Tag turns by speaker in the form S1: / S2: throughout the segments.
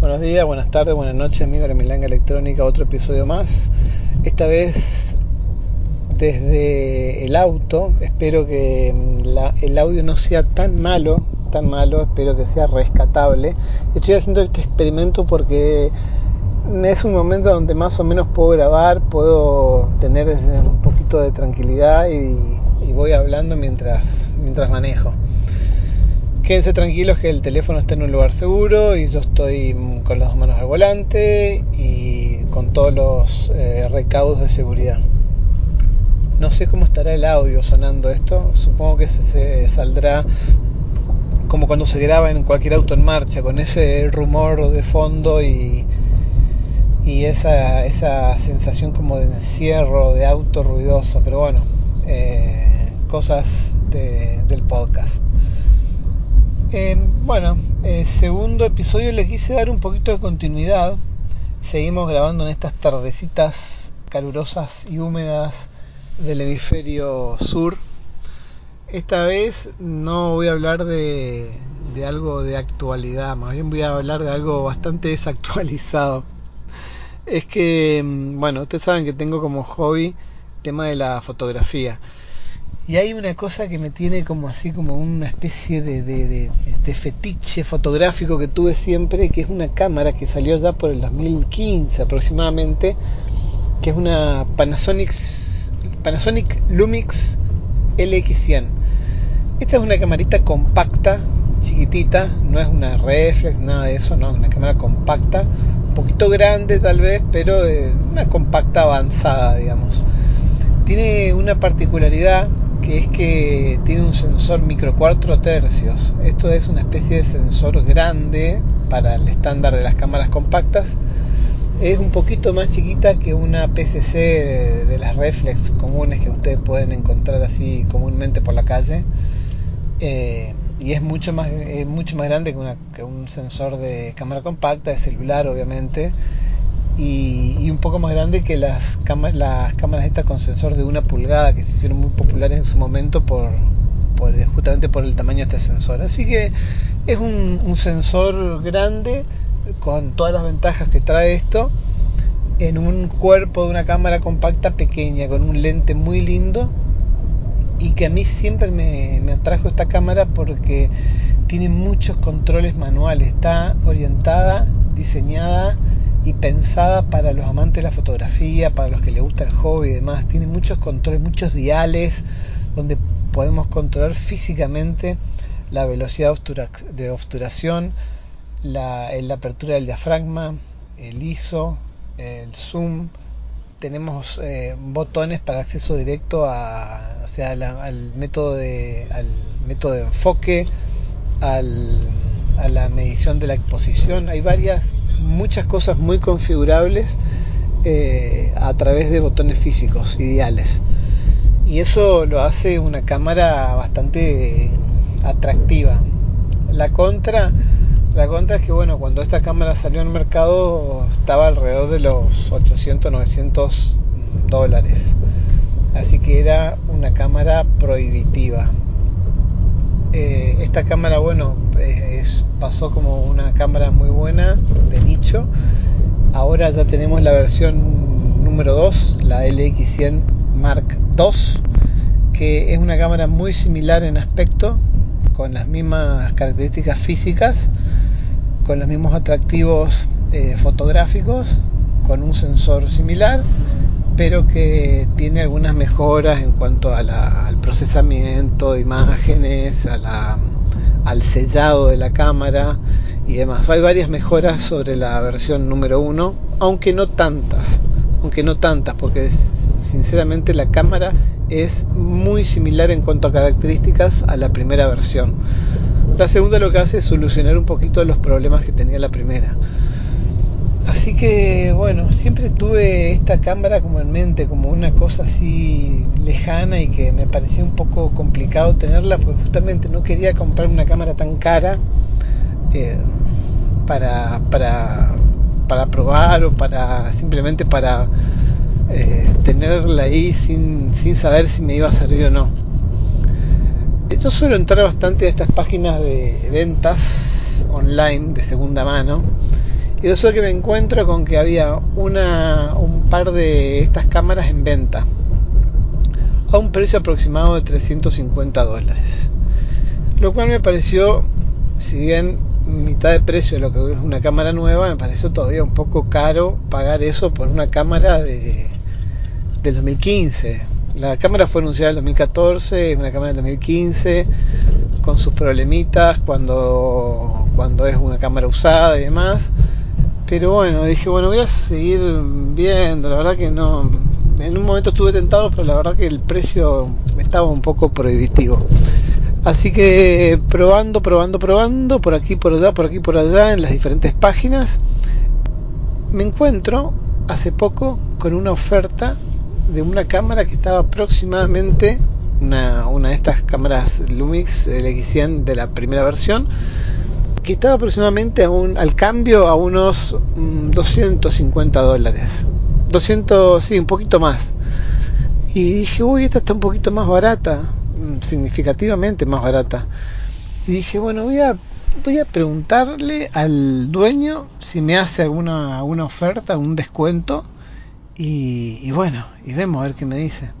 S1: Buenos días, buenas tardes, buenas noches, amigos de Milanga Electrónica, otro episodio más. Esta vez desde el auto. Espero que mm, el audio no sea tan malo, tan malo. Espero que sea rescatable. Estoy haciendo este experimento porque es un momento donde más o menos puedo grabar, puedo tener un poquito de tranquilidad y, y voy hablando mientras, mientras manejo. Quédense tranquilos que el teléfono está en un lugar seguro y yo estoy con las dos manos al volante y con todos los eh, recaudos de seguridad. No sé cómo estará el audio sonando esto, supongo que se, saldrá como cuando se graba en cualquier auto en marcha, con ese rumor de fondo y, esa sensación como de encierro, de auto ruidoso, pero bueno, eh, cosas del podcast. Eh, bueno, el segundo episodio le quise dar un poquito de continuidad. Seguimos grabando en estas tardecitas calurosas y húmedas del hemisferio sur. Esta vez no voy a hablar de, algo de actualidad, más bien voy a hablar de algo bastante desactualizado. Es que, mm, bueno, ustedes saben que tengo como hobby tema de la fotografía. Y hay una cosa que me tiene como así, como una especie de, fetiche fotográfico que tuve siempre, que es una cámara que salió ya por el 2015 aproximadamente, que es una Panasonic, Panasonic Lumix LX100. Esta es una camarita compacta, chiquitita, no es una reflex, nada de eso, no, es una cámara compacta, un poquito grande tal vez, pero una compacta avanzada, digamos. Tiene una particularidad que es que tiene un sensor micro 4 tercios. Esto es una especie de sensor grande para el estándar de las cámaras compactas. Es un poquito más chiquita que una PCC de las reflex comunes que ustedes pueden encontrar así comúnmente por la calle. Eh, y es mucho más, mucho más grande que, que un sensor de cámara compacta, de celular obviamente y, un poco más grande que las, cámaras, las cámaras estas con sensor de una pulgada que se hicieron muy populares en su momento por, justamente por el tamaño de este sensor. Así que es un, un sensor grande con todas las ventajas que trae esto en un cuerpo de una cámara compacta pequeña con un lente muy lindo y que a mí siempre me, me, atrajo esta cámara porque tiene muchos controles manuales, está orientada, diseñada y pensada para los amantes de la fotografía, para los que les gusta el hobby y demás. Tiene muchos controles, muchos diales donde podemos controlar físicamente la velocidad de obturación, la, la apertura del diafragma, el ISO, el zoom. Tenemos eh, botones para acceso directo a, o sea, al, método de, al método de enfoque, al, a la medición de la exposición. Hay varias muchas cosas muy configurables eh, a través de botones físicos ideales. Y eso lo hace una cámara bastante atractiva. La contra, la contra es que bueno, cuando esta cámara salió al mercado estaba alrededor de los 800, 900 dólares. Así que era una cámara prohibitiva. Eh, esta cámara, bueno, es, pasó como una cámara muy buena de nicho. Ahora ya tenemos la versión número 2, la LX100 Mark II, que es una cámara muy similar en aspecto, con las mismas características físicas, con los mismos atractivos eh, fotográficos, con un sensor similar pero que tiene algunas mejoras en cuanto al procesamiento de imágenes, al sellado de la cámara y demás. Hay varias mejoras sobre la versión número 1, aunque no tantas, aunque no tantas, porque sinceramente la cámara es muy similar en cuanto a características a la primera versión. La segunda lo que hace es solucionar un poquito los problemas que tenía la primera. Así que bueno, siempre tuve esta cámara como en mente, como una cosa así lejana y que me parecía un poco complicado tenerla porque justamente no quería comprar una cámara tan cara eh, para, para, para probar o para simplemente para eh, tenerla ahí sin, sin saber si me iba a servir o no. Yo suelo entrar bastante a estas páginas de ventas online de segunda mano y resulta que me encuentro con que había una, un par de estas cámaras en venta a un precio aproximado de 350 dólares. Lo cual me pareció, si bien mitad de precio de lo que es una cámara nueva, me pareció todavía un poco caro pagar eso por una cámara de, del 2015. La cámara fue anunciada en 2014, una cámara del 2015 con sus problemitas cuando, cuando es una cámara usada y demás. Pero bueno, dije, bueno, voy a seguir viendo. La verdad que no. En un momento estuve tentado, pero la verdad que el precio estaba un poco prohibitivo. Así que probando, probando, probando, por aquí, por allá, por aquí, por allá, en las diferentes páginas, me encuentro hace poco con una oferta de una cámara que estaba aproximadamente, una, una de estas cámaras Lumix LX100 de la primera versión, estaba aproximadamente al cambio a unos 250 mm, dólares. 200, sí, un poquito más. Y dije, uy, esta está un poquito más barata, mm, significativamente más barata. Y dije, bueno, voy a, voy a preguntarle al dueño si me hace alguna, alguna oferta, un descuento. Y, y bueno, y vemos a ver qué me dice.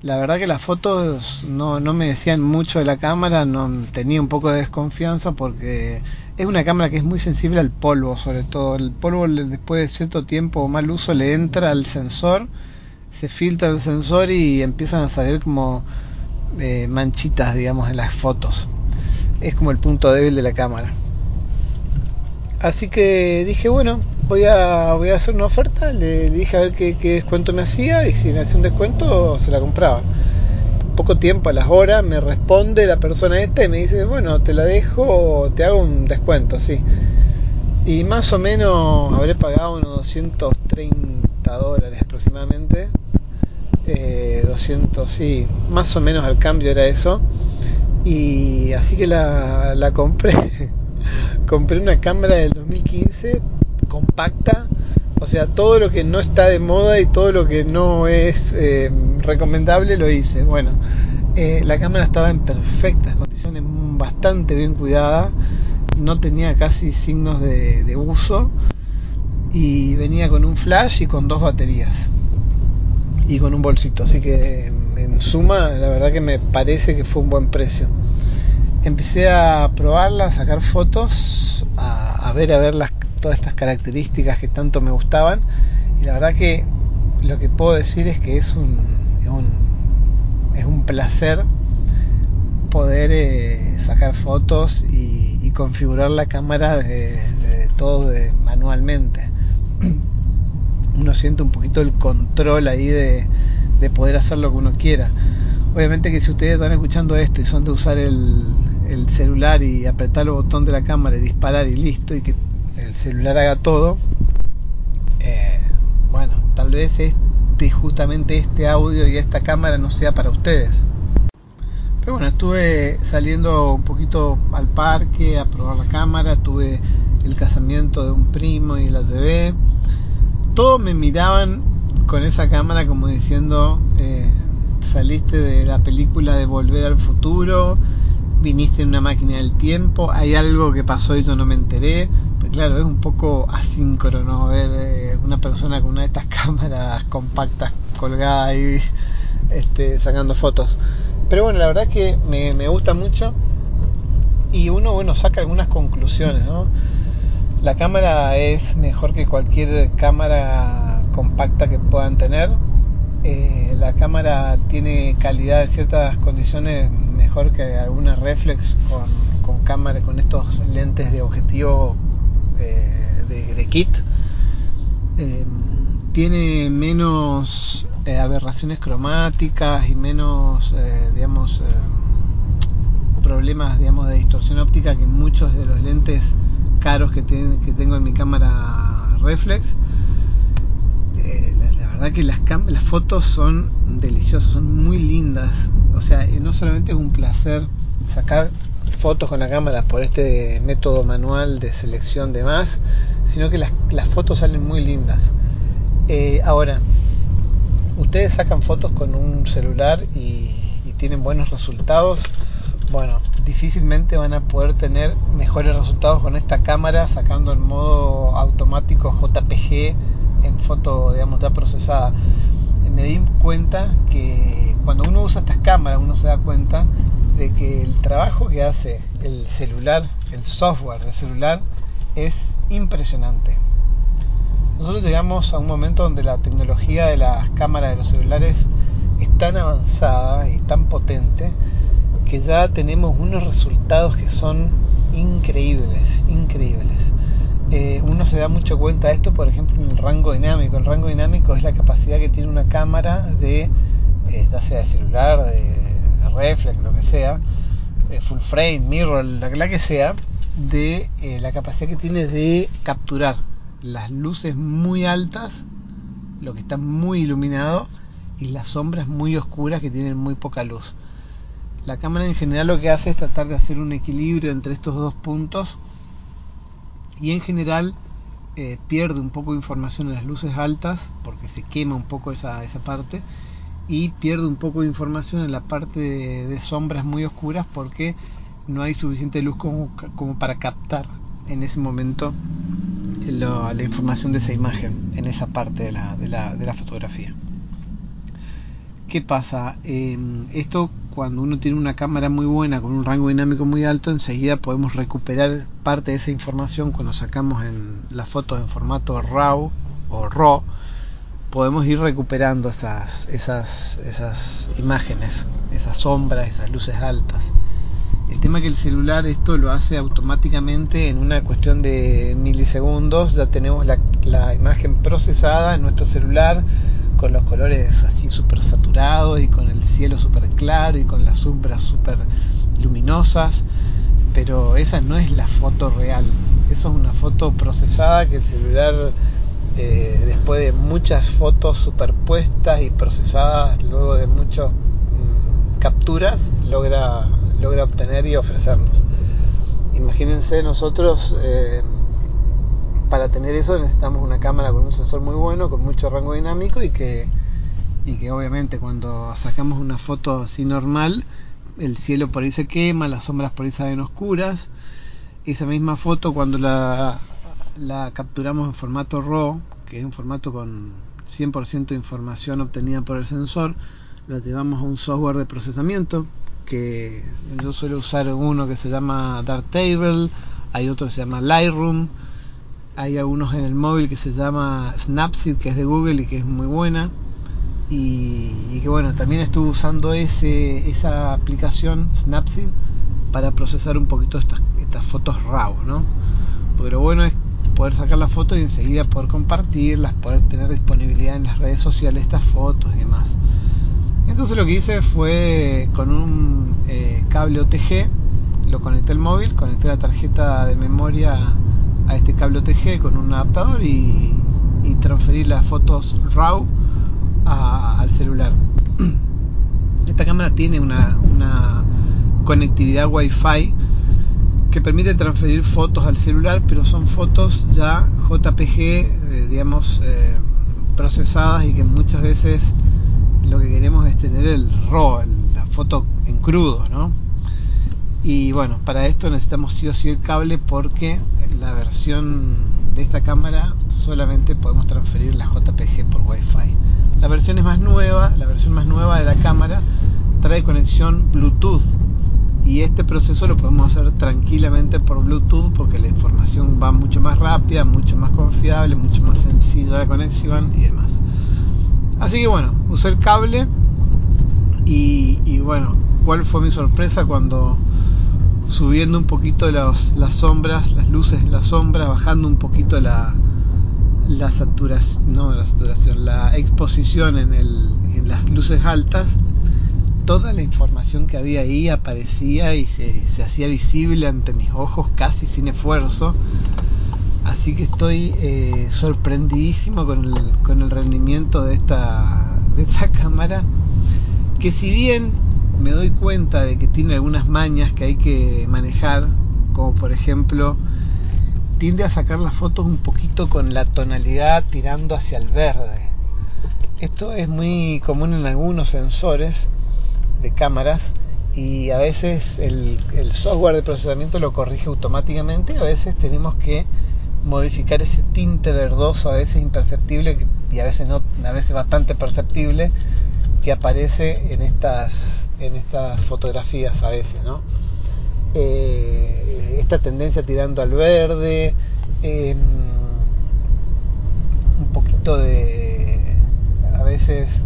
S1: La verdad que las fotos no, no, me decían mucho de la cámara, no tenía un poco de desconfianza porque es una cámara que es muy sensible al polvo, sobre todo. El polvo después de cierto tiempo o mal uso le entra al sensor, se filtra el sensor y empiezan a salir como eh, manchitas, digamos, en las fotos. Es como el punto débil de la cámara. Así que dije, bueno, voy a, voy a hacer una oferta. Le, dije a ver qué, descuento me hacía y si me hacía un descuento se la compraba. Poco tiempo, a las horas, me responde la persona esta y me dice, bueno, te la dejo, te hago un descuento, sí. Y más o menos habré pagado unos 230 dólares aproximadamente. Eh, 200, sí, más o menos al cambio era eso. Y así que la, la compré. compré una cámara del 2015 compacta, o sea, todo lo que no está de moda y todo lo que no es eh, recomendable lo hice. Bueno, eh, la cámara estaba en perfectas condiciones, bastante bien cuidada, no tenía casi signos de, de uso y venía con un flash y con dos baterías y con un bolsito, así que en suma la verdad que me parece que fue un buen precio empecé a probarla, a sacar fotos, a, ver a ver las, todas estas características que tanto me gustaban y la verdad que lo que puedo decir es que es un, un, es un placer poder eh, sacar fotos y, configurar la cámara de, de todo de, manualmente. Uno siente un poquito el control ahí de, de poder hacer lo que uno quiera. Obviamente que si ustedes están escuchando esto y son de usar el, el celular y apretar el botón de la cámara y disparar y listo y que el celular haga todo, eh, bueno, tal vez este, justamente este audio y esta cámara no sea para ustedes. Pero bueno, estuve saliendo un poquito al parque a probar la cámara, tuve el casamiento de un primo y la TV. Todos me miraban con esa cámara como diciendo, eh, saliste de la película de Volver al Futuro, viniste en una máquina del tiempo, hay algo que pasó y yo no me enteré. Pues claro, es un poco asíncrono ver eh, una persona con una de estas cámaras compactas colgada ahí este, sacando fotos. Pero bueno, la verdad que me, me gusta mucho y uno bueno saca algunas conclusiones, ¿no? La cámara es mejor que cualquier cámara compacta que puedan tener. Eh, la cámara tiene calidad en ciertas condiciones mejor que alguna reflex con, cámara con estos lentes de objetivo eh, de, kit eh, tiene menos eh, aberraciones cromáticas y menos digamos problemas digamos de distorsión óptica que muchos de los lentes caros que, que tengo en mi cámara reflex. Eh, la, la, verdad que las, fotos son deliciosas, son muy lindas. O sea, no solamente es un placer sacar fotos con la cámara por este método manual de selección de más, sino que las, las fotos salen muy lindas. Eh, ahora, ustedes sacan fotos con un celular y, y, tienen buenos resultados. Bueno, difícilmente van a poder tener mejores resultados con esta cámara sacando en modo automático JPG en foto, digamos, ya procesada. Me di cuenta que cuando uno usa estas cámaras, uno se da cuenta de que el trabajo que hace el celular, el software del celular, es impresionante. Nosotros llegamos a un momento donde la tecnología de las cámaras de los celulares es tan avanzada y tan potente que ya tenemos unos resultados que son increíbles, increíbles. Eh, uno se da mucho cuenta de esto, por ejemplo, en el rango dinámico. El rango dinámico es la capacidad que tiene una cámara de, eh, ya sea de celular, de, reflex, lo que sea, eh, full frame, mirror, la, que sea, de la capacidad que tiene de capturar las luces muy altas, lo que está muy iluminado, y las sombras muy oscuras que tienen muy poca luz. La cámara en general lo que hace es tratar de hacer un equilibrio entre estos dos puntos y en general eh, pierde un poco de información en las luces altas porque se quema un poco esa, esa parte y pierde un poco de información en la parte de, sombras muy oscuras porque no hay suficiente luz como, como para captar en ese momento la información de esa imagen en esa parte de la, de la, de la fotografía. ¿Qué pasa? Eh, esto cuando uno tiene una cámara muy buena con un rango dinámico muy alto, enseguida podemos recuperar parte de esa información cuando sacamos las fotos en formato RAW o RAW podemos ir recuperando esas imágenes, esas sombras, esas luces altas. El tema es que el celular esto lo hace automáticamente en una cuestión de milisegundos, ya tenemos la, la imagen procesada en nuestro celular con los colores así súper saturados y con el cielo súper claro y con las sombras súper luminosas, pero esa no es la foto real, eso es una foto procesada que el celular eh, después de muchas fotos superpuestas y procesadas, luego de muchas mmm, capturas, logra, logra obtener y ofrecernos. Imagínense nosotros, eh, para tener eso necesitamos una cámara con un sensor muy bueno, con mucho rango dinámico y que, y que obviamente cuando sacamos una foto así normal, el cielo por ahí se quema, las sombras por ahí salen oscuras. Esa misma foto cuando la la capturamos en formato RAW, que es un formato con 100% de información obtenida por el sensor, la llevamos a un software de procesamiento, que yo suelo usar uno que se llama Darktable, hay otro que se llama Lightroom, hay algunos en el móvil que se llama Snapseed, que es de Google y que es muy buena. Y, que bueno, también estuve usando ese, esa aplicación Snapseed para procesar un poquito estas, estas fotos RAW, ¿no? Lo bueno es poder sacar la foto y enseguida poder compartirlas, poder tener disponibilidad en las redes sociales estas fotos y demás. Entonces lo que hice fue con un eh, cable OTG, lo conecté al móvil, conecté la tarjeta de memoria a este cable OTG con un adaptador y, transferí las fotos RAW al celular. Esta cámara tiene una, una conectividad Wi-Fi que permite transferir fotos al celular, pero son fotos ya JPG, eh, digamos, eh, procesadas y que muchas veces lo que queremos es tener el RAW, la foto en crudo, ¿no? Y bueno, para esto necesitamos sí o sí el cable porque la versión de esta cámara solamente podemos transferir la JPG por Wi-Fi. La versión más nueva, la versión más nueva de la cámara trae conexión Bluetooth y este proceso lo podemos hacer tranquilamente por Bluetooth porque la información va mucho más rápida, mucho más confiable, mucho más sencilla de conexión y demás. Así que bueno, usé el cable y, y bueno, ¿cuál fue mi sorpresa cuando subiendo un poquito los, las sombras, las luces en la sombra, bajando un poquito la, la saturación, no la saturación, la exposición en, el, en las luces altas, toda la información que había ahí aparecía y se, se hacía visible ante mis ojos casi sin esfuerzo. Así que estoy eh, sorprendidísimo con el, con el rendimiento de esta, de esta cámara. Que si bien me doy cuenta de que tiene algunas mañas que hay que manejar, como por ejemplo tiende a sacar las fotos un poquito con la tonalidad tirando hacia el verde. Esto es muy común en algunos sensores de cámaras y a veces el, software de procesamiento lo corrige automáticamente a veces tenemos que modificar ese tinte verdoso a veces imperceptible y a veces no a veces bastante perceptible que aparece en estas en estas fotografías a veces no eh, esta tendencia tirando al verde un poquito de a veces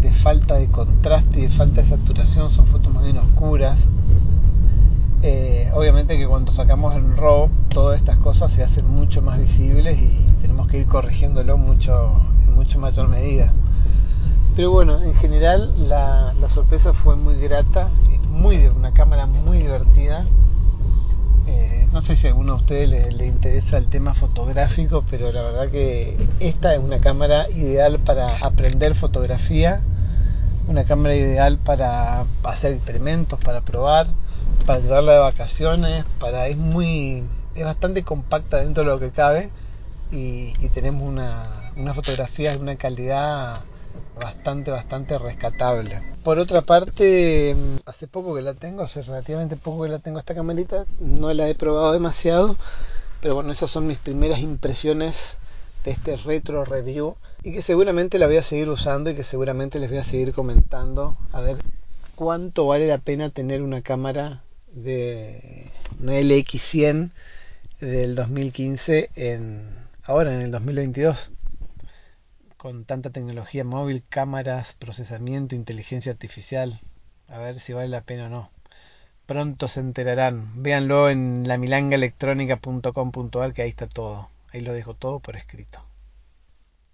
S1: de falta de contraste y de falta de saturación, son fotos más bien oscuras. Eh, obviamente que cuando sacamos en RAW todas estas cosas se hacen mucho más visibles y tenemos que ir corrigiéndolo mucho, en mucho mayor medida. Pero bueno, en general la, sorpresa fue muy grata, muy una cámara muy divertida. Eh, no sé si a alguno de ustedes le, le, interesa el tema fotográfico, pero la verdad que esta es una cámara ideal para aprender fotografía una cámara ideal para hacer experimentos, para probar, para llevarla de vacaciones, para es muy es bastante compacta dentro de lo que cabe y, tenemos una, una fotografía de una calidad bastante bastante rescatable. Por otra parte, hace poco que la tengo, hace relativamente poco que la tengo esta camarita, no la he probado demasiado, pero bueno, esas son mis primeras impresiones de este retro review y que seguramente la voy a seguir usando y que seguramente les voy a seguir comentando a ver cuánto vale la pena tener una cámara de una LX100 del 2015 en ahora en el 2022 con tanta tecnología móvil, cámaras, procesamiento, inteligencia artificial. A ver si vale la pena o no. Pronto se enterarán. Véanlo en la milangaelectrónica.com.ar que ahí está todo. Ahí lo dejo todo por escrito.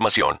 S2: información.